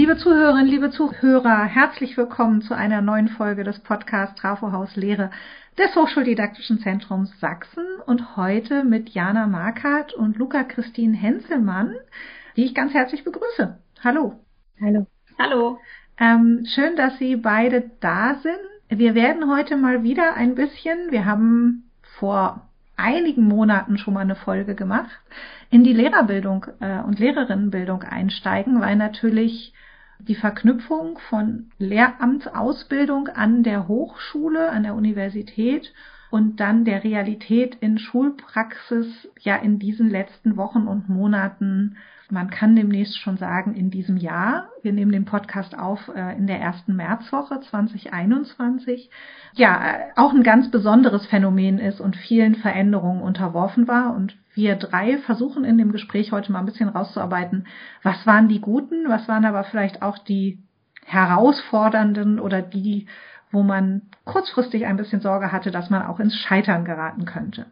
Liebe Zuhörerinnen, liebe Zuhörer, herzlich willkommen zu einer neuen Folge des Podcasts Trafo Haus Lehre des Hochschuldidaktischen Zentrums Sachsen und heute mit Jana Markert und Luca Christine Henselmann, die ich ganz herzlich begrüße. Hallo. Hallo. Hallo. Ähm, schön, dass Sie beide da sind. Wir werden heute mal wieder ein bisschen, wir haben vor einigen Monaten schon mal eine Folge gemacht, in die Lehrerbildung äh, und Lehrerinnenbildung einsteigen, weil natürlich die Verknüpfung von Lehramtsausbildung an der Hochschule, an der Universität und dann der Realität in Schulpraxis ja in diesen letzten Wochen und Monaten man kann demnächst schon sagen, in diesem Jahr. Wir nehmen den Podcast auf äh, in der ersten Märzwoche 2021. Ja, äh, auch ein ganz besonderes Phänomen ist und vielen Veränderungen unterworfen war. Und wir drei versuchen in dem Gespräch heute mal ein bisschen rauszuarbeiten, was waren die guten, was waren aber vielleicht auch die herausfordernden oder die, wo man kurzfristig ein bisschen Sorge hatte, dass man auch ins Scheitern geraten könnte.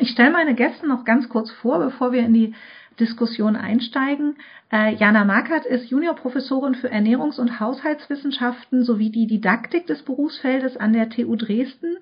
Ich stelle meine Gäste noch ganz kurz vor, bevor wir in die Diskussion einsteigen. Äh, Jana Markert ist Juniorprofessorin für Ernährungs- und Haushaltswissenschaften sowie die Didaktik des Berufsfeldes an der TU Dresden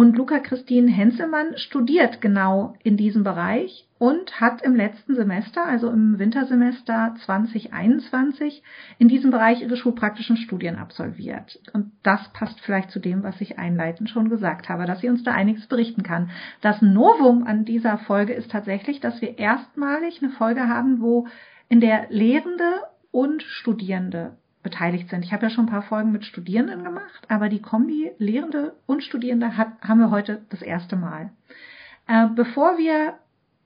und Luca Christine Henselmann studiert genau in diesem Bereich und hat im letzten Semester, also im Wintersemester 2021, in diesem Bereich ihre schulpraktischen Studien absolviert. Und das passt vielleicht zu dem, was ich einleitend schon gesagt habe, dass sie uns da einiges berichten kann. Das Novum an dieser Folge ist tatsächlich, dass wir erstmalig eine Folge haben, wo in der Lehrende und Studierende beteiligt sind. Ich habe ja schon ein paar Folgen mit Studierenden gemacht, aber die Kombi Lehrende und Studierende hat, haben wir heute das erste Mal. Äh, bevor wir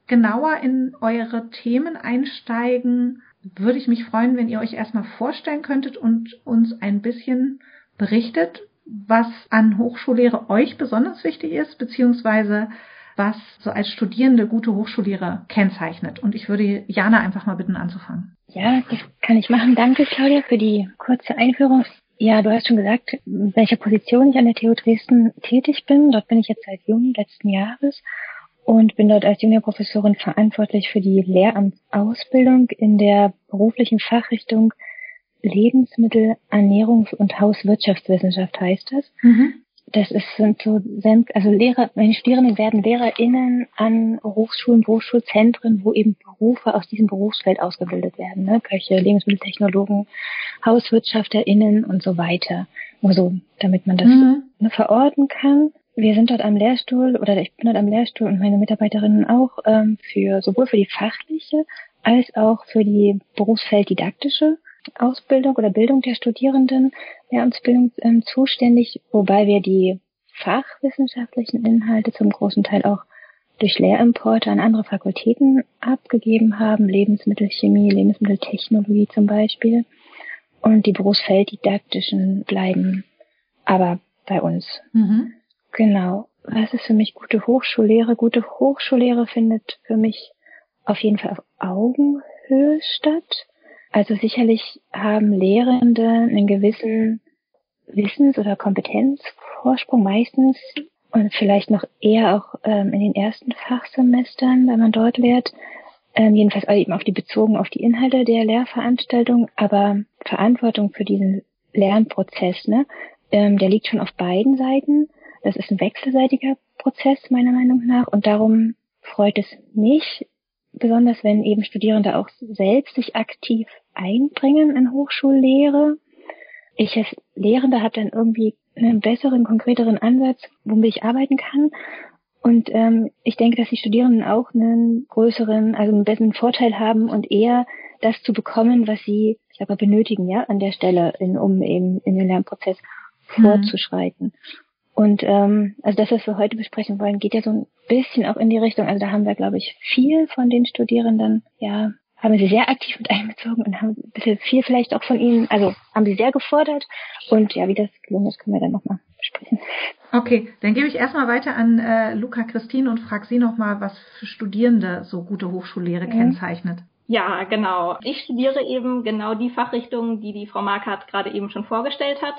genauer in eure Themen einsteigen, würde ich mich freuen, wenn ihr euch erstmal vorstellen könntet und uns ein bisschen berichtet, was an Hochschullehre euch besonders wichtig ist, beziehungsweise was so als Studierende gute Hochschullehre kennzeichnet. Und ich würde Jana einfach mal bitten anzufangen. Ja, das kann ich machen. Danke, Claudia, für die kurze Einführung. Ja, du hast schon gesagt, in welcher Position ich an der TU Dresden tätig bin. Dort bin ich jetzt seit Juni letzten Jahres und bin dort als Juniorprofessorin verantwortlich für die Lehramtsausbildung in der beruflichen Fachrichtung Lebensmittel, Ernährungs- und Hauswirtschaftswissenschaft heißt das. Mhm das ist, sind so, also Lehrer, meine Studierenden werden LehrerInnen an Hochschulen, Berufsschulzentren, wo eben Berufe aus diesem Berufsfeld ausgebildet werden, ne? Köche, Lebensmitteltechnologen, HauswirtschafterInnen und so weiter. Nur so, damit man das mhm. ne, verorten kann. Wir sind dort am Lehrstuhl, oder ich bin dort am Lehrstuhl und meine Mitarbeiterinnen auch, ähm, für, sowohl für die fachliche als auch für die Berufsfelddidaktische Ausbildung oder Bildung der Studierenden, Lehramtsbildung ähm, zuständig, wobei wir die fachwissenschaftlichen Inhalte zum großen Teil auch durch Lehrimporte an andere Fakultäten abgegeben haben, Lebensmittelchemie, Lebensmitteltechnologie zum Beispiel. Und die berufsfelddidaktischen bleiben aber bei uns. Mhm. Genau. Was ist für mich gute Hochschullehre? Gute Hochschullehre findet für mich auf jeden Fall auf Augenhöhe statt. Also sicherlich haben Lehrende einen gewissen Wissens- oder Kompetenzvorsprung meistens und vielleicht noch eher auch ähm, in den ersten Fachsemestern, wenn man dort lehrt, ähm, jedenfalls eben auf die bezogen auf die Inhalte der Lehrveranstaltung, aber Verantwortung für diesen Lernprozess, ne, ähm, der liegt schon auf beiden Seiten. Das ist ein wechselseitiger Prozess meiner Meinung nach und darum freut es mich, besonders wenn eben Studierende auch selbst sich aktiv einbringen in Hochschullehre. Ich als Lehrende habe dann irgendwie einen besseren, konkreteren Ansatz, womit ich arbeiten kann. Und ähm, ich denke, dass die Studierenden auch einen größeren, also einen besseren Vorteil haben und eher das zu bekommen, was sie, ich mal, benötigen, ja, an der Stelle, in, um eben in den Lernprozess mhm. vorzuschreiten. Und ähm, also das, was wir heute besprechen wollen, geht ja so ein bisschen auch in die Richtung. Also da haben wir, glaube ich, viel von den Studierenden, ja, haben sie sehr aktiv mit einbezogen und haben ein bisschen viel vielleicht auch von ihnen, also haben sie sehr gefordert. Und ja, wie das gelungen ist, können wir dann nochmal besprechen. Okay, dann gebe ich erstmal weiter an äh, Luca Christine und frage sie nochmal, was für Studierende so gute Hochschullehre mhm. kennzeichnet. Ja, genau. Ich studiere eben genau die Fachrichtung, die die Frau Markert gerade eben schon vorgestellt hat.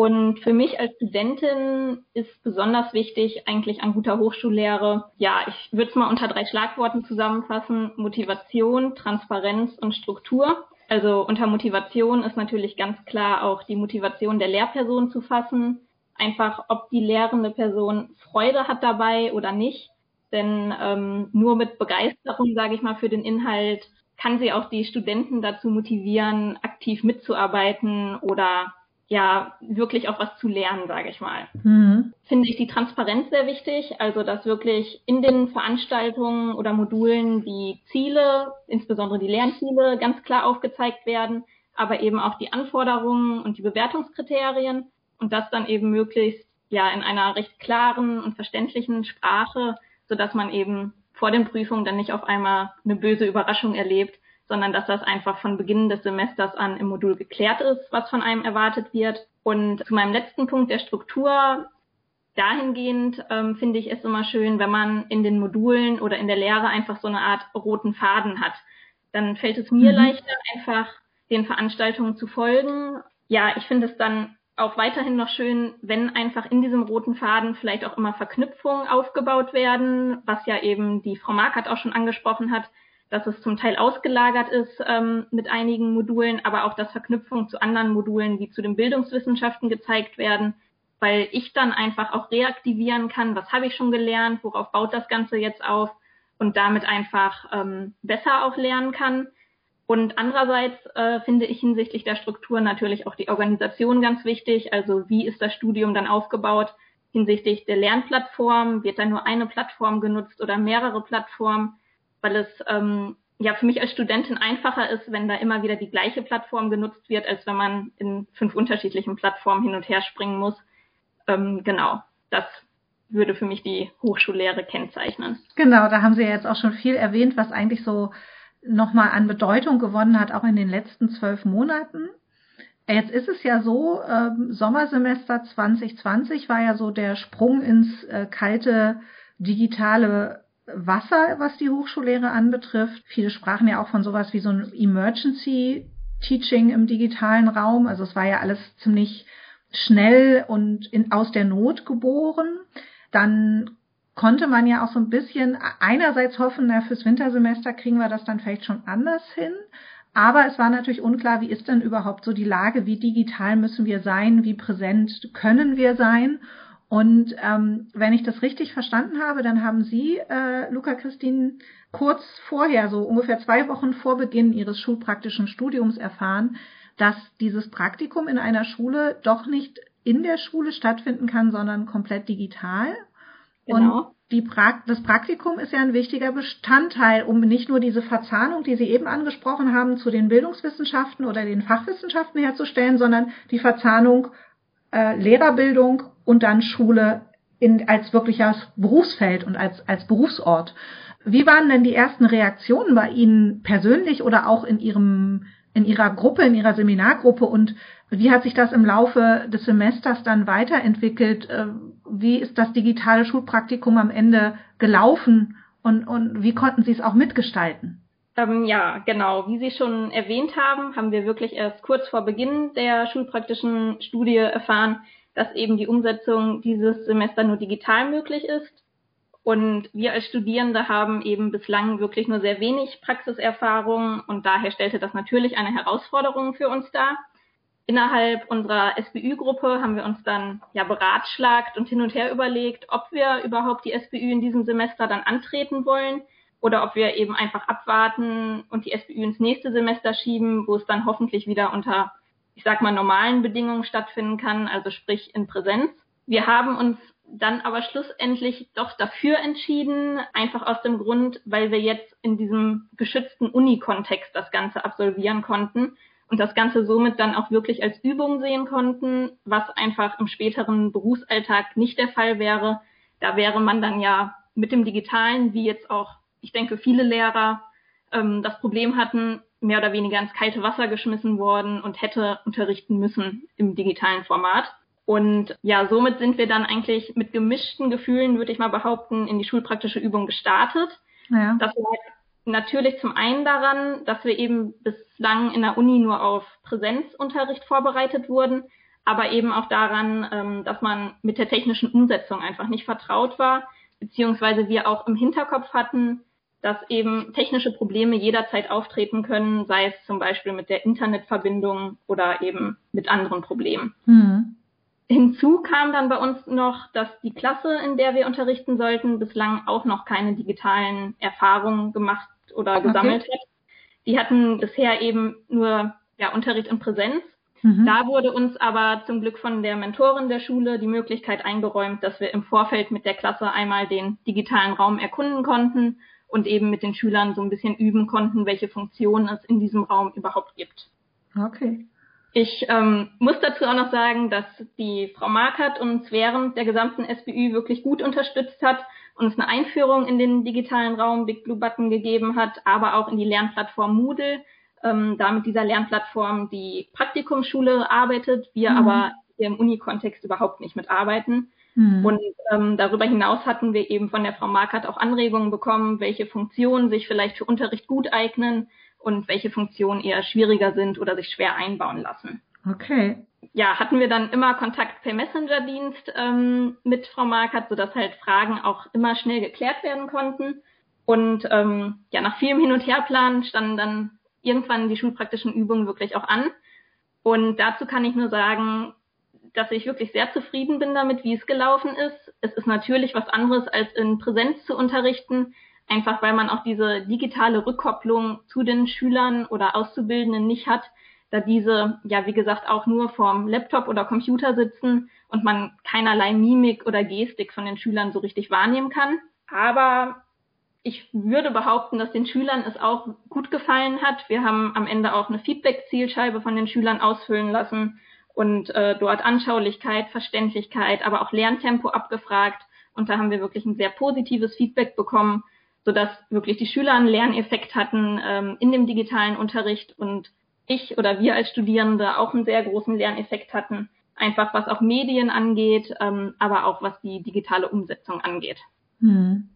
Und für mich als Studentin ist besonders wichtig eigentlich an guter Hochschullehre, ja, ich würde es mal unter drei Schlagworten zusammenfassen, Motivation, Transparenz und Struktur. Also unter Motivation ist natürlich ganz klar auch die Motivation der Lehrperson zu fassen. Einfach, ob die lehrende Person Freude hat dabei oder nicht. Denn ähm, nur mit Begeisterung, sage ich mal, für den Inhalt kann sie auch die Studenten dazu motivieren, aktiv mitzuarbeiten oder ja wirklich auch was zu lernen, sage ich mal. Mhm. Finde ich die Transparenz sehr wichtig, also dass wirklich in den Veranstaltungen oder Modulen die Ziele, insbesondere die Lernziele, ganz klar aufgezeigt werden, aber eben auch die Anforderungen und die Bewertungskriterien und das dann eben möglichst ja in einer recht klaren und verständlichen Sprache, so dass man eben vor den Prüfungen dann nicht auf einmal eine böse Überraschung erlebt, sondern dass das einfach von Beginn des Semesters an im Modul geklärt ist, was von einem erwartet wird. Und zu meinem letzten Punkt der Struktur, dahingehend ähm, finde ich es immer schön, wenn man in den Modulen oder in der Lehre einfach so eine Art roten Faden hat. Dann fällt es mir mhm. leichter, einfach den Veranstaltungen zu folgen. Ja, ich finde es dann auch weiterhin noch schön, wenn einfach in diesem roten Faden vielleicht auch immer Verknüpfungen aufgebaut werden, was ja eben die Frau Markert auch schon angesprochen hat, dass es zum Teil ausgelagert ist ähm, mit einigen Modulen, aber auch, dass Verknüpfungen zu anderen Modulen wie zu den Bildungswissenschaften gezeigt werden, weil ich dann einfach auch reaktivieren kann, was habe ich schon gelernt, worauf baut das Ganze jetzt auf und damit einfach ähm, besser auch lernen kann. Und andererseits äh, finde ich hinsichtlich der Struktur natürlich auch die Organisation ganz wichtig. Also wie ist das Studium dann aufgebaut? Hinsichtlich der Lernplattform, wird da nur eine Plattform genutzt oder mehrere Plattformen? Weil es ähm, ja für mich als Studentin einfacher ist, wenn da immer wieder die gleiche Plattform genutzt wird, als wenn man in fünf unterschiedlichen Plattformen hin und her springen muss. Ähm, genau, das würde für mich die Hochschullehre kennzeichnen. Genau, da haben Sie ja jetzt auch schon viel erwähnt, was eigentlich so nochmal an Bedeutung gewonnen hat, auch in den letzten zwölf Monaten. Jetzt ist es ja so, ähm, Sommersemester 2020 war ja so der Sprung ins äh, kalte digitale Wasser, was die Hochschullehre anbetrifft. Viele sprachen ja auch von sowas wie so ein Emergency Teaching im digitalen Raum. Also es war ja alles ziemlich schnell und in, aus der Not geboren. Dann konnte man ja auch so ein bisschen einerseits hoffen, na, fürs Wintersemester kriegen wir das dann vielleicht schon anders hin. Aber es war natürlich unklar, wie ist denn überhaupt so die Lage, wie digital müssen wir sein, wie präsent können wir sein. Und ähm, wenn ich das richtig verstanden habe, dann haben Sie, äh, Luca Christine, kurz vorher, so ungefähr zwei Wochen vor Beginn Ihres schulpraktischen Studiums erfahren, dass dieses Praktikum in einer Schule doch nicht in der Schule stattfinden kann, sondern komplett digital. Genau. Und die pra das Praktikum ist ja ein wichtiger Bestandteil, um nicht nur diese Verzahnung, die Sie eben angesprochen haben, zu den Bildungswissenschaften oder den Fachwissenschaften herzustellen, sondern die Verzahnung äh, Lehrerbildung und dann Schule in, als wirkliches Berufsfeld und als, als Berufsort. Wie waren denn die ersten Reaktionen bei Ihnen persönlich oder auch in Ihrem, in Ihrer Gruppe, in Ihrer Seminargruppe und wie hat sich das im Laufe des Semesters dann weiterentwickelt? Äh, wie ist das digitale Schulpraktikum am Ende gelaufen und, und wie konnten Sie es auch mitgestalten? Ähm, ja, genau. Wie Sie schon erwähnt haben, haben wir wirklich erst kurz vor Beginn der schulpraktischen Studie erfahren, dass eben die Umsetzung dieses Semester nur digital möglich ist. Und wir als Studierende haben eben bislang wirklich nur sehr wenig Praxiserfahrung und daher stellte das natürlich eine Herausforderung für uns dar. Innerhalb unserer SBÜ-Gruppe haben wir uns dann ja beratschlagt und hin und her überlegt, ob wir überhaupt die SBÜ in diesem Semester dann antreten wollen oder ob wir eben einfach abwarten und die SBÜ ins nächste Semester schieben, wo es dann hoffentlich wieder unter, ich sag mal, normalen Bedingungen stattfinden kann, also sprich in Präsenz. Wir haben uns dann aber schlussendlich doch dafür entschieden, einfach aus dem Grund, weil wir jetzt in diesem geschützten Uni-Kontext das Ganze absolvieren konnten und das Ganze somit dann auch wirklich als Übung sehen konnten, was einfach im späteren Berufsalltag nicht der Fall wäre. Da wäre man dann ja mit dem Digitalen, wie jetzt auch ich denke, viele Lehrer ähm, das Problem hatten, mehr oder weniger ins kalte Wasser geschmissen worden und hätte unterrichten müssen im digitalen Format. Und ja, somit sind wir dann eigentlich mit gemischten Gefühlen, würde ich mal behaupten, in die schulpraktische Übung gestartet. Ja. Das lag natürlich zum einen daran, dass wir eben bislang in der Uni nur auf Präsenzunterricht vorbereitet wurden, aber eben auch daran, ähm, dass man mit der technischen Umsetzung einfach nicht vertraut war, beziehungsweise wir auch im Hinterkopf hatten, dass eben technische Probleme jederzeit auftreten können, sei es zum Beispiel mit der Internetverbindung oder eben mit anderen Problemen. Mhm. Hinzu kam dann bei uns noch, dass die Klasse, in der wir unterrichten sollten, bislang auch noch keine digitalen Erfahrungen gemacht oder gesammelt okay. hat. Die hatten bisher eben nur ja, Unterricht in Präsenz. Mhm. Da wurde uns aber zum Glück von der Mentorin der Schule die Möglichkeit eingeräumt, dass wir im Vorfeld mit der Klasse einmal den digitalen Raum erkunden konnten und eben mit den Schülern so ein bisschen üben konnten, welche Funktionen es in diesem Raum überhaupt gibt. Okay. Ich ähm, muss dazu auch noch sagen, dass die Frau Markert uns während der gesamten SBÜ wirklich gut unterstützt hat, uns eine Einführung in den digitalen Raum Big Blue Button gegeben hat, aber auch in die Lernplattform Moodle, ähm, da mit dieser Lernplattform die Praktikumsschule arbeitet, wir mhm. aber im Uni-Kontext überhaupt nicht mitarbeiten. Mhm. Und ähm, darüber hinaus hatten wir eben von der Frau Markert auch Anregungen bekommen, welche Funktionen sich vielleicht für Unterricht gut eignen und welche Funktionen eher schwieriger sind oder sich schwer einbauen lassen. Okay. Ja, hatten wir dann immer Kontakt per Messenger-Dienst ähm, mit Frau Markert, sodass halt Fragen auch immer schnell geklärt werden konnten. Und ähm, ja, nach vielem Hin- und Herplan standen dann irgendwann die schulpraktischen Übungen wirklich auch an. Und dazu kann ich nur sagen, dass ich wirklich sehr zufrieden bin damit, wie es gelaufen ist. Es ist natürlich was anderes, als in Präsenz zu unterrichten, einfach weil man auch diese digitale Rückkopplung zu den Schülern oder Auszubildenden nicht hat, da diese, ja, wie gesagt, auch nur vorm Laptop oder Computer sitzen und man keinerlei Mimik oder Gestik von den Schülern so richtig wahrnehmen kann. Aber ich würde behaupten, dass den Schülern es auch gut gefallen hat. Wir haben am Ende auch eine Feedback-Zielscheibe von den Schülern ausfüllen lassen und äh, dort Anschaulichkeit, Verständlichkeit, aber auch Lerntempo abgefragt. Und da haben wir wirklich ein sehr positives Feedback bekommen, sodass wirklich die Schüler einen Lerneffekt hatten ähm, in dem digitalen Unterricht und ich oder wir als Studierende auch einen sehr großen Lerneffekt hatten, einfach was auch Medien angeht, ähm, aber auch was die digitale Umsetzung angeht. Hm.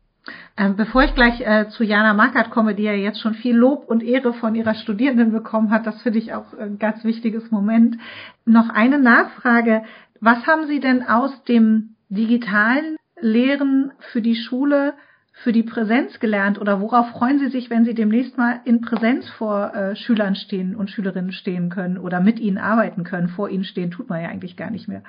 Ähm, bevor ich gleich äh, zu Jana Markert komme, die ja jetzt schon viel Lob und Ehre von ihrer Studierenden bekommen hat, das finde ich auch ein ganz wichtiges Moment. Noch eine Nachfrage. Was haben Sie denn aus dem digitalen Lehren für die Schule, für die Präsenz gelernt oder worauf freuen Sie sich, wenn Sie demnächst mal in Präsenz vor äh, Schülern stehen und Schülerinnen stehen können oder mit ihnen arbeiten können? Vor ihnen stehen tut man ja eigentlich gar nicht mehr.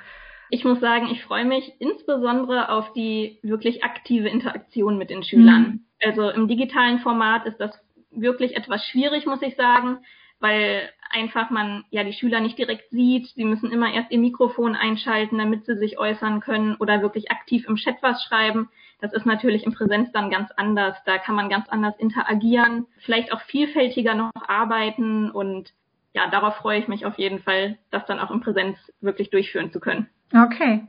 Ich muss sagen, ich freue mich insbesondere auf die wirklich aktive Interaktion mit den Schülern. Mhm. Also im digitalen Format ist das wirklich etwas schwierig, muss ich sagen, weil einfach man ja die Schüler nicht direkt sieht. Sie müssen immer erst ihr Mikrofon einschalten, damit sie sich äußern können oder wirklich aktiv im Chat was schreiben. Das ist natürlich in Präsenz dann ganz anders. Da kann man ganz anders interagieren, vielleicht auch vielfältiger noch arbeiten und ja, darauf freue ich mich auf jeden Fall, das dann auch in Präsenz wirklich durchführen zu können. Okay.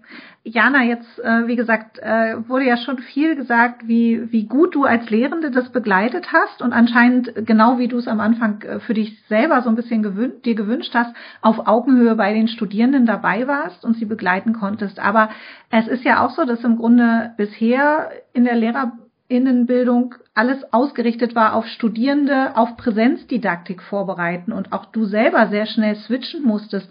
Jana, jetzt, äh, wie gesagt, äh, wurde ja schon viel gesagt, wie, wie gut du als Lehrende das begleitet hast und anscheinend, genau wie du es am Anfang äh, für dich selber so ein bisschen gewün dir gewünscht hast, auf Augenhöhe bei den Studierenden dabei warst und sie begleiten konntest. Aber es ist ja auch so, dass im Grunde bisher in der Lehrerinnenbildung alles ausgerichtet war auf Studierende, auf Präsenzdidaktik vorbereiten und auch du selber sehr schnell switchen musstest.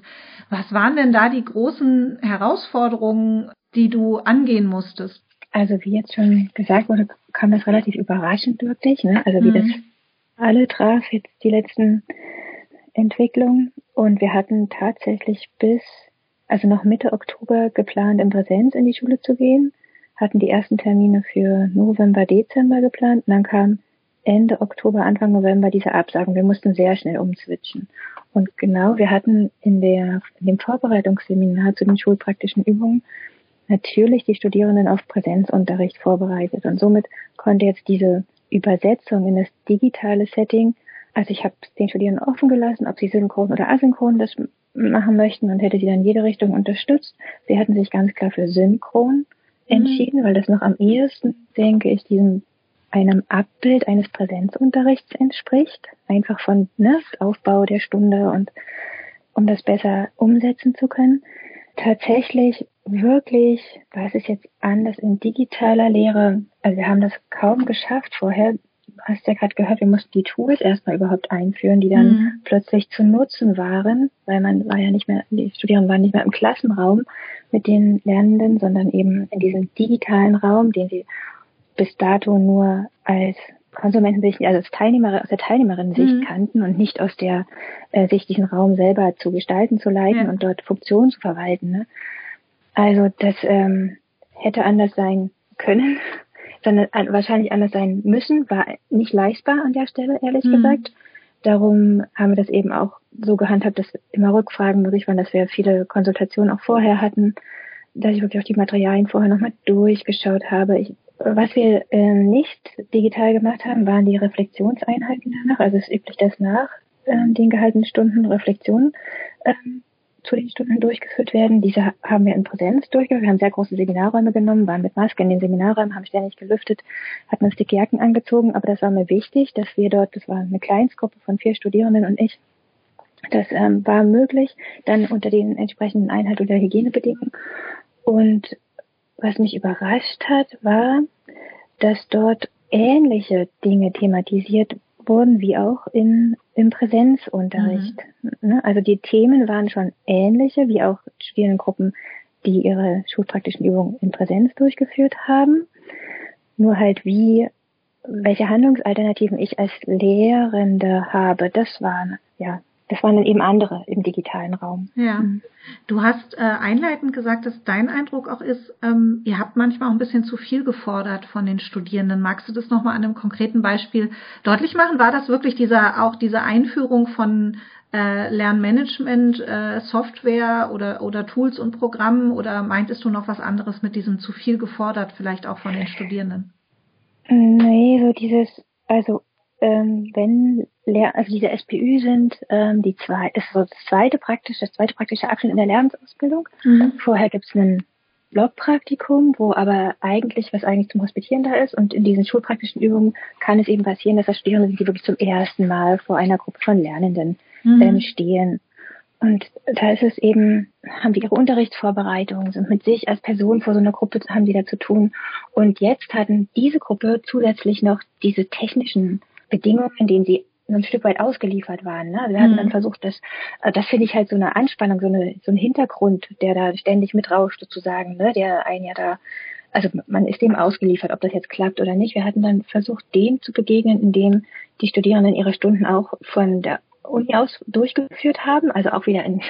Was waren denn da die großen Herausforderungen, die du angehen musstest? Also wie jetzt schon gesagt wurde, kam das relativ überraschend wirklich. Ne? Also wie mhm. das alle traf jetzt die letzten Entwicklungen. Und wir hatten tatsächlich bis, also noch Mitte Oktober geplant, in Präsenz in die Schule zu gehen, hatten die ersten Termine für November, Dezember geplant. Und dann kam Ende Oktober, Anfang November diese Absagen. Wir mussten sehr schnell umswitchen. Und genau, wir hatten in, der, in dem Vorbereitungsseminar zu den schulpraktischen Übungen natürlich die Studierenden auf Präsenzunterricht vorbereitet. Und somit konnte jetzt diese Übersetzung in das digitale Setting, also ich habe den Studierenden offen gelassen, ob sie synchron oder asynchron das machen möchten und hätte sie dann jede Richtung unterstützt. Sie hatten sich ganz klar für synchron mhm. entschieden, mhm. weil das noch am ehesten, denke ich, diesem einem Abbild eines Präsenzunterrichts entspricht, einfach von ne, Aufbau der Stunde und um das besser umsetzen zu können. Tatsächlich wirklich, was ist jetzt anders in digitaler Lehre? Also wir haben das kaum geschafft vorher. Du hast ja gerade gehört, wir mussten die Tools erstmal überhaupt einführen, die dann mhm. plötzlich zu nutzen waren, weil man war ja nicht mehr, die Studierenden waren nicht mehr im Klassenraum mit den Lernenden, sondern eben in diesem digitalen Raum, den sie bis dato nur als Konsumentensicht, also als Teilnehmer, aus der Teilnehmerinnen-Sicht mhm. kannten und nicht aus der äh, Sicht, diesen Raum selber zu gestalten, zu leiten ja. und dort Funktionen zu verwalten. Ne? Also das ähm, hätte anders sein können, sondern wahrscheinlich anders sein müssen, war nicht leistbar an der Stelle, ehrlich mhm. gesagt. Darum haben wir das eben auch so gehandhabt, dass immer Rückfragen möglich waren, dass wir viele Konsultationen auch vorher hatten, dass ich wirklich auch die Materialien vorher nochmal durchgeschaut habe. Ich, was wir äh, nicht digital gemacht haben, waren die Reflexionseinheiten danach. Also es ist üblich, dass nach äh, den gehaltenen Stunden Reflexionen ähm, zu den Stunden durchgeführt werden. Diese haben wir in Präsenz durchgeführt. Wir haben sehr große Seminarräume genommen, waren mit Maske in den Seminarräumen, haben ständig gelüftet, hatten uns dicke Jacken angezogen. Aber das war mir wichtig, dass wir dort, das war eine Kleinstgruppe von vier Studierenden und ich, das ähm, war möglich, dann unter den entsprechenden Einhaltung der Hygienebedingungen. Und was mich überrascht hat, war, dass dort ähnliche Dinge thematisiert wurden wie auch in, im Präsenzunterricht. Mhm. Ne? Also die Themen waren schon ähnliche wie auch Studierendengruppen, die ihre schulpraktischen Übungen in Präsenz durchgeführt haben. Nur halt wie, welche Handlungsalternativen ich als Lehrende habe, das waren ja das waren dann eben andere im digitalen Raum. Ja. Mhm. Du hast äh, einleitend gesagt, dass dein Eindruck auch ist, ähm, ihr habt manchmal auch ein bisschen zu viel gefordert von den Studierenden. Magst du das nochmal an einem konkreten Beispiel deutlich machen? War das wirklich dieser, auch diese Einführung von äh, Lernmanagement, äh, Software oder, oder Tools und Programmen oder meintest du noch was anderes mit diesem zu viel gefordert, vielleicht auch von den Studierenden? Nee, so dieses, also ähm, wenn Lehr also diese SPÜ sind ähm, die zwei, ist so das zweite praktische, das zweite praktische Abschnitt in der Lernsausbildung. Mhm. Vorher gibt es ein Blogpraktikum, wo aber eigentlich, was eigentlich zum Hospitieren da ist und in diesen schulpraktischen Übungen kann es eben passieren, dass das Studierende sind, die wirklich zum ersten Mal vor einer Gruppe von Lernenden mhm. ähm, stehen. Und da ist es eben, haben die ihre Unterrichtsvorbereitungen, sind mit sich als Person vor so einer Gruppe, haben die da zu tun. Und jetzt hatten diese Gruppe zusätzlich noch diese technischen Bedingungen, in denen sie ein Stück weit ausgeliefert waren. Ne? Wir hatten mhm. dann versucht, das, äh, das finde ich halt so eine Anspannung, so, eine, so ein Hintergrund, der da ständig mitrauscht sozusagen, ne? der einen ja da, also man ist dem ausgeliefert, ob das jetzt klappt oder nicht. Wir hatten dann versucht, dem zu begegnen, indem die Studierenden ihre Stunden auch von der Uni aus durchgeführt haben, also auch wieder in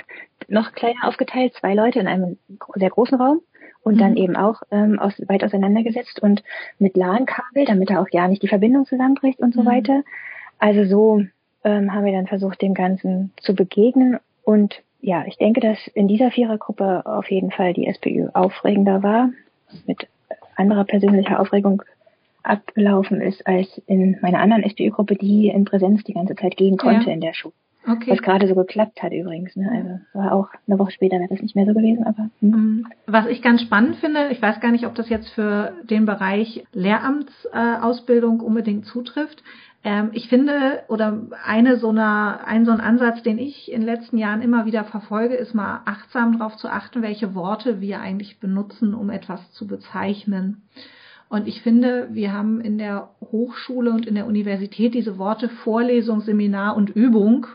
noch kleiner aufgeteilt, zwei Leute in einem sehr großen Raum und mhm. dann eben auch ähm, aus, weit auseinandergesetzt und mit LAN-Kabel, damit da auch ja nicht die Verbindung zusammenbricht und so mhm. weiter. Also so ähm, haben wir dann versucht, dem Ganzen zu begegnen und ja, ich denke, dass in dieser Vierergruppe auf jeden Fall die SPÜ aufregender war, mit anderer persönlicher Aufregung abgelaufen ist als in meiner anderen SPÜ-Gruppe, die in Präsenz die ganze Zeit gehen konnte ja. in der Schule. Okay. Was gerade so geklappt hat übrigens. Ne? Also war auch eine Woche später wäre das nicht mehr so gewesen, aber. Hm. Mhm. Was ich ganz spannend finde, ich weiß gar nicht, ob das jetzt für den Bereich Lehramtsausbildung unbedingt zutrifft. Ähm, ich finde, oder eine so eine, ein so ein Ansatz, den ich in den letzten Jahren immer wieder verfolge, ist mal achtsam darauf zu achten, welche Worte wir eigentlich benutzen, um etwas zu bezeichnen. Und ich finde, wir haben in der Hochschule und in der Universität diese Worte Vorlesung, Seminar und Übung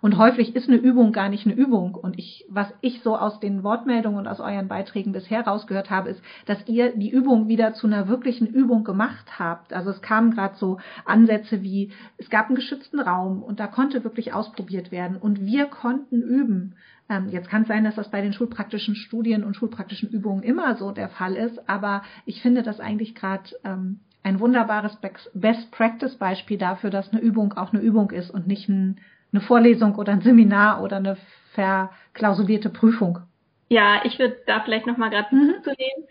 und häufig ist eine Übung gar nicht eine Übung. Und ich, was ich so aus den Wortmeldungen und aus euren Beiträgen bisher rausgehört habe, ist, dass ihr die Übung wieder zu einer wirklichen Übung gemacht habt. Also es kamen gerade so Ansätze wie, es gab einen geschützten Raum und da konnte wirklich ausprobiert werden und wir konnten üben. Ähm, jetzt kann es sein, dass das bei den schulpraktischen Studien und schulpraktischen Übungen immer so der Fall ist, aber ich finde das eigentlich gerade ähm, ein wunderbares Best Practice Beispiel dafür, dass eine Übung auch eine Übung ist und nicht ein eine Vorlesung oder ein Seminar oder eine verklausulierte Prüfung. Ja, ich würde da vielleicht nochmal gerade mhm. zunehmen.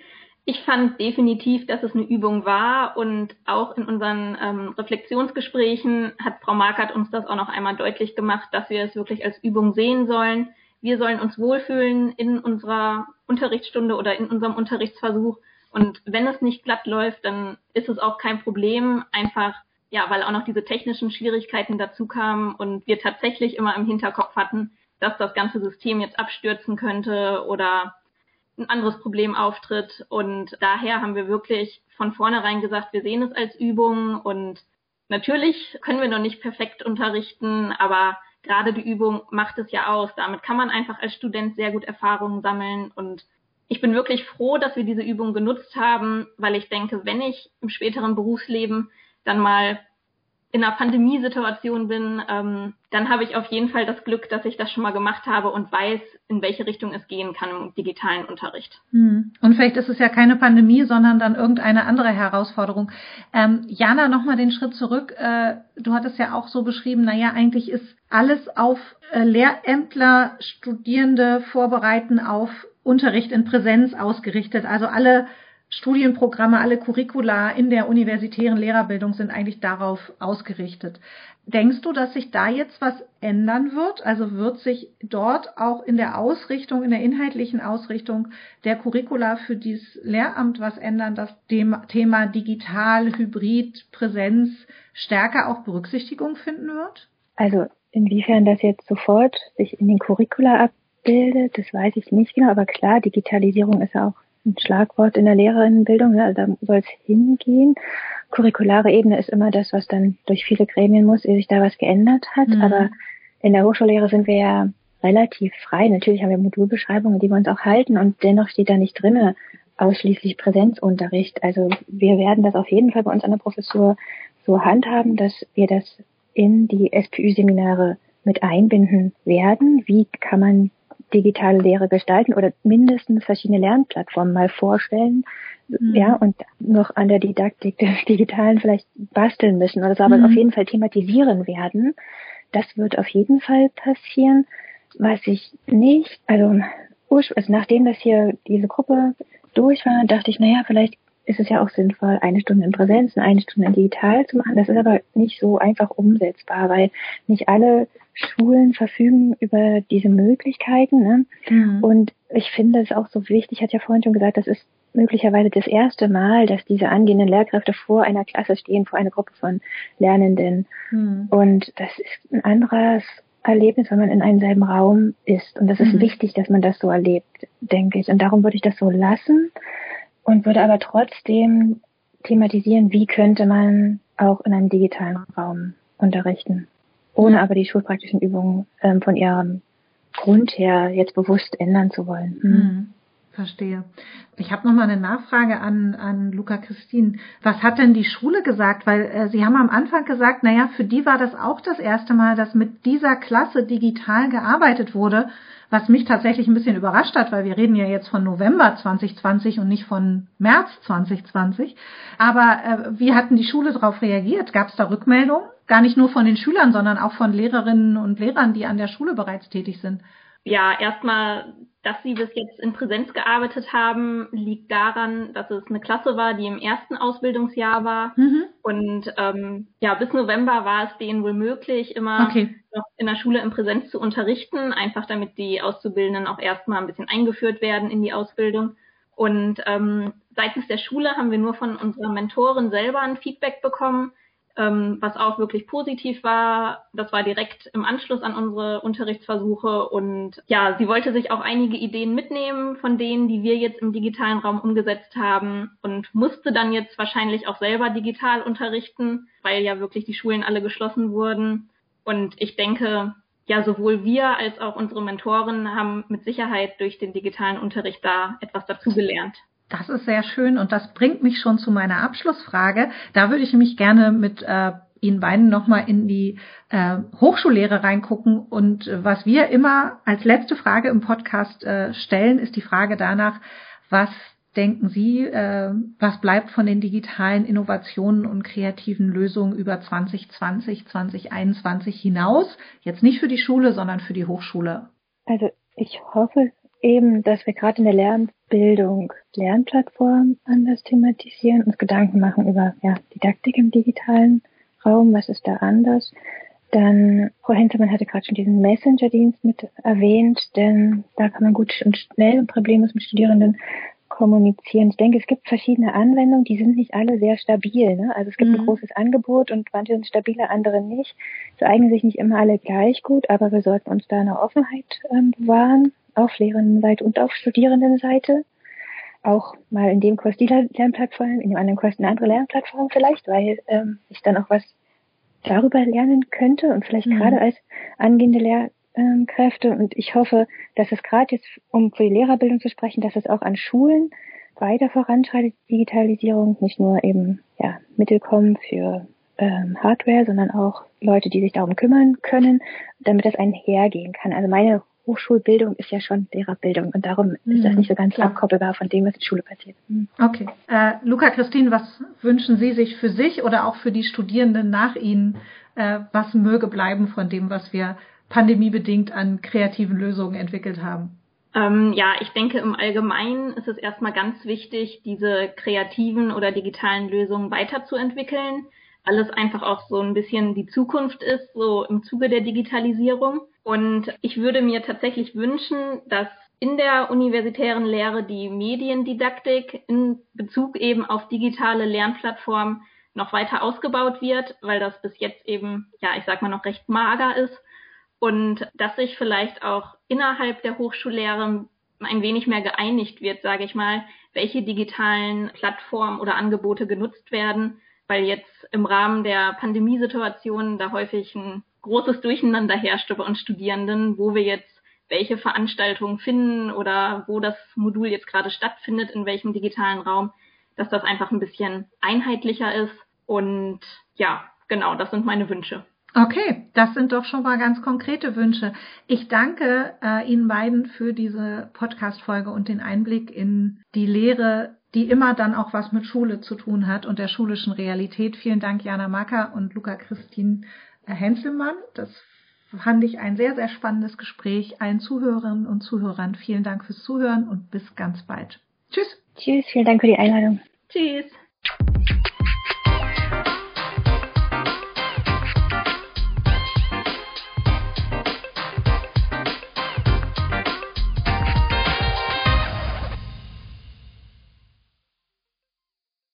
Ich fand definitiv, dass es eine Übung war und auch in unseren ähm, Reflexionsgesprächen hat Frau Markert uns das auch noch einmal deutlich gemacht, dass wir es wirklich als Übung sehen sollen. Wir sollen uns wohlfühlen in unserer Unterrichtsstunde oder in unserem Unterrichtsversuch. Und wenn es nicht glatt läuft, dann ist es auch kein Problem. Einfach ja, weil auch noch diese technischen Schwierigkeiten dazu kamen und wir tatsächlich immer im Hinterkopf hatten, dass das ganze System jetzt abstürzen könnte oder ein anderes Problem auftritt. Und daher haben wir wirklich von vornherein gesagt, wir sehen es als Übung und natürlich können wir noch nicht perfekt unterrichten, aber gerade die Übung macht es ja aus. Damit kann man einfach als Student sehr gut Erfahrungen sammeln und ich bin wirklich froh, dass wir diese Übung genutzt haben, weil ich denke, wenn ich im späteren Berufsleben dann mal in einer Pandemiesituation bin, ähm, dann habe ich auf jeden Fall das Glück, dass ich das schon mal gemacht habe und weiß, in welche Richtung es gehen kann im digitalen Unterricht. Hm. Und vielleicht ist es ja keine Pandemie, sondern dann irgendeine andere Herausforderung. Ähm, Jana, nochmal den Schritt zurück. Äh, du hattest ja auch so beschrieben, naja, eigentlich ist alles auf äh, Lehrämtler, Studierende vorbereiten auf Unterricht in Präsenz ausgerichtet. Also alle Studienprogramme, alle Curricula in der universitären Lehrerbildung sind eigentlich darauf ausgerichtet. Denkst du, dass sich da jetzt was ändern wird? Also wird sich dort auch in der Ausrichtung, in der inhaltlichen Ausrichtung der Curricula für dieses Lehramt was ändern, dass dem Thema digital, hybrid, Präsenz stärker auch Berücksichtigung finden wird? Also inwiefern das jetzt sofort sich in den Curricula abbildet, das weiß ich nicht genau, aber klar, Digitalisierung ist ja auch ein Schlagwort in der Lehrerinnenbildung, ne? also da soll es hingehen. Curriculare Ebene ist immer das, was dann durch viele Gremien muss, ehe sich da was geändert hat. Mhm. Aber in der Hochschullehre sind wir ja relativ frei. Natürlich haben wir Modulbeschreibungen, die wir uns auch halten und dennoch steht da nicht drinne ausschließlich Präsenzunterricht. Also wir werden das auf jeden Fall bei uns an der Professur so handhaben, dass wir das in die SPÜ-Seminare mit einbinden werden. Wie kann man digitale Lehre gestalten oder mindestens verschiedene Lernplattformen mal vorstellen, mhm. ja, und noch an der Didaktik des Digitalen vielleicht basteln müssen oder so, aber mhm. auf jeden Fall thematisieren werden. Das wird auf jeden Fall passieren. Was ich nicht, also, also nachdem das hier diese Gruppe durch war, dachte ich, naja, vielleicht ist es ja auch sinnvoll, eine Stunde in Präsenz und eine Stunde in digital zu machen. Das ist aber nicht so einfach umsetzbar, weil nicht alle Schulen verfügen über diese Möglichkeiten. Ne? Mhm. Und ich finde es auch so wichtig, hat ja vorhin schon gesagt, das ist möglicherweise das erste Mal, dass diese angehenden Lehrkräfte vor einer Klasse stehen, vor einer Gruppe von Lernenden. Mhm. Und das ist ein anderes Erlebnis, wenn man in einem selben Raum ist. Und das ist mhm. wichtig, dass man das so erlebt, denke ich. Und darum würde ich das so lassen und würde aber trotzdem thematisieren, wie könnte man auch in einem digitalen Raum unterrichten ohne aber die schulpraktischen Übungen ähm, von ihrem Grund her jetzt bewusst ändern zu wollen. Mhm. Verstehe. Ich habe noch mal eine Nachfrage an, an Luca Christine. Was hat denn die Schule gesagt? Weil äh, Sie haben am Anfang gesagt, naja, für die war das auch das erste Mal, dass mit dieser Klasse digital gearbeitet wurde, was mich tatsächlich ein bisschen überrascht hat, weil wir reden ja jetzt von November 2020 und nicht von März 2020. Aber äh, wie hatten die Schule darauf reagiert? Gab es da Rückmeldungen? gar nicht nur von den Schülern, sondern auch von Lehrerinnen und Lehrern, die an der Schule bereits tätig sind? Ja, erstmal, dass sie bis jetzt in Präsenz gearbeitet haben, liegt daran, dass es eine Klasse war, die im ersten Ausbildungsjahr war. Mhm. Und ähm, ja, bis November war es denen wohl möglich, immer okay. noch in der Schule in Präsenz zu unterrichten, einfach damit die Auszubildenden auch erstmal ein bisschen eingeführt werden in die Ausbildung. Und ähm, seitens der Schule haben wir nur von unserer Mentorin selber ein Feedback bekommen, ähm, was auch wirklich positiv war. Das war direkt im Anschluss an unsere Unterrichtsversuche und ja, sie wollte sich auch einige Ideen mitnehmen von denen, die wir jetzt im digitalen Raum umgesetzt haben und musste dann jetzt wahrscheinlich auch selber digital unterrichten, weil ja wirklich die Schulen alle geschlossen wurden. Und ich denke, ja, sowohl wir als auch unsere Mentoren haben mit Sicherheit durch den digitalen Unterricht da etwas dazugelernt. Das ist sehr schön und das bringt mich schon zu meiner Abschlussfrage. Da würde ich mich gerne mit äh, Ihnen beiden nochmal in die äh, Hochschullehre reingucken. Und äh, was wir immer als letzte Frage im Podcast äh, stellen, ist die Frage danach, was denken Sie, äh, was bleibt von den digitalen Innovationen und kreativen Lösungen über 2020, 2021 hinaus? Jetzt nicht für die Schule, sondern für die Hochschule. Also ich hoffe eben, dass wir gerade in der Lernbildung Lernplattformen anders thematisieren, uns Gedanken machen über ja, Didaktik im digitalen Raum, was ist da anders. Dann, Frau Henselmann hatte gerade schon diesen Messenger-Dienst mit erwähnt, denn da kann man gut und schnell und problemlos mit Studierenden kommunizieren. Ich denke, es gibt verschiedene Anwendungen, die sind nicht alle sehr stabil. Ne? Also es gibt mhm. ein großes Angebot und manche sind stabiler, andere nicht. Es eignen sich nicht immer alle gleich gut, aber wir sollten uns da eine Offenheit ähm, bewahren auf Lehrerinnenseite und auf Studierendenseite. Auch mal in dem Kurs die Lernplattform, in dem anderen Kurs eine andere Lernplattform vielleicht, weil ähm, ich dann auch was darüber lernen könnte und vielleicht mhm. gerade als angehende Lehrkräfte. Und ich hoffe, dass es gerade jetzt, um für die Lehrerbildung zu sprechen, dass es auch an Schulen weiter voranschreitet, Digitalisierung, nicht nur eben ja, Mittel kommen für ähm, Hardware, sondern auch Leute, die sich darum kümmern können, damit das einhergehen kann. Also meine Hochschulbildung ist ja schon Lehrerbildung und darum mhm, ist das mhm, nicht so ganz klar. abkoppelbar von dem, was in Schule passiert. Mhm. Okay. Äh, Luca, Christine, was wünschen Sie sich für sich oder auch für die Studierenden nach Ihnen? Äh, was möge bleiben von dem, was wir pandemiebedingt an kreativen Lösungen entwickelt haben? Ähm, ja, ich denke, im Allgemeinen ist es erstmal ganz wichtig, diese kreativen oder digitalen Lösungen weiterzuentwickeln, weil es einfach auch so ein bisschen die Zukunft ist, so im Zuge der Digitalisierung. Und ich würde mir tatsächlich wünschen, dass in der universitären Lehre die Mediendidaktik in Bezug eben auf digitale Lernplattformen noch weiter ausgebaut wird, weil das bis jetzt eben, ja, ich sag mal noch recht mager ist und dass sich vielleicht auch innerhalb der Hochschullehre ein wenig mehr geeinigt wird, sage ich mal, welche digitalen Plattformen oder Angebote genutzt werden, weil jetzt im Rahmen der Pandemiesituation da häufig ein großes Durcheinander herrschte bei uns Studierenden, wo wir jetzt welche Veranstaltungen finden oder wo das Modul jetzt gerade stattfindet, in welchem digitalen Raum, dass das einfach ein bisschen einheitlicher ist. Und ja, genau, das sind meine Wünsche. Okay, das sind doch schon mal ganz konkrete Wünsche. Ich danke äh, Ihnen beiden für diese Podcast-Folge und den Einblick in die Lehre, die immer dann auch was mit Schule zu tun hat und der schulischen Realität. Vielen Dank, Jana Macker und Luca Christine Henselmann. Das fand ich ein sehr, sehr spannendes Gespräch. Allen Zuhörerinnen und Zuhörern vielen Dank fürs Zuhören und bis ganz bald. Tschüss. Tschüss, vielen Dank für die Einladung. Tschüss.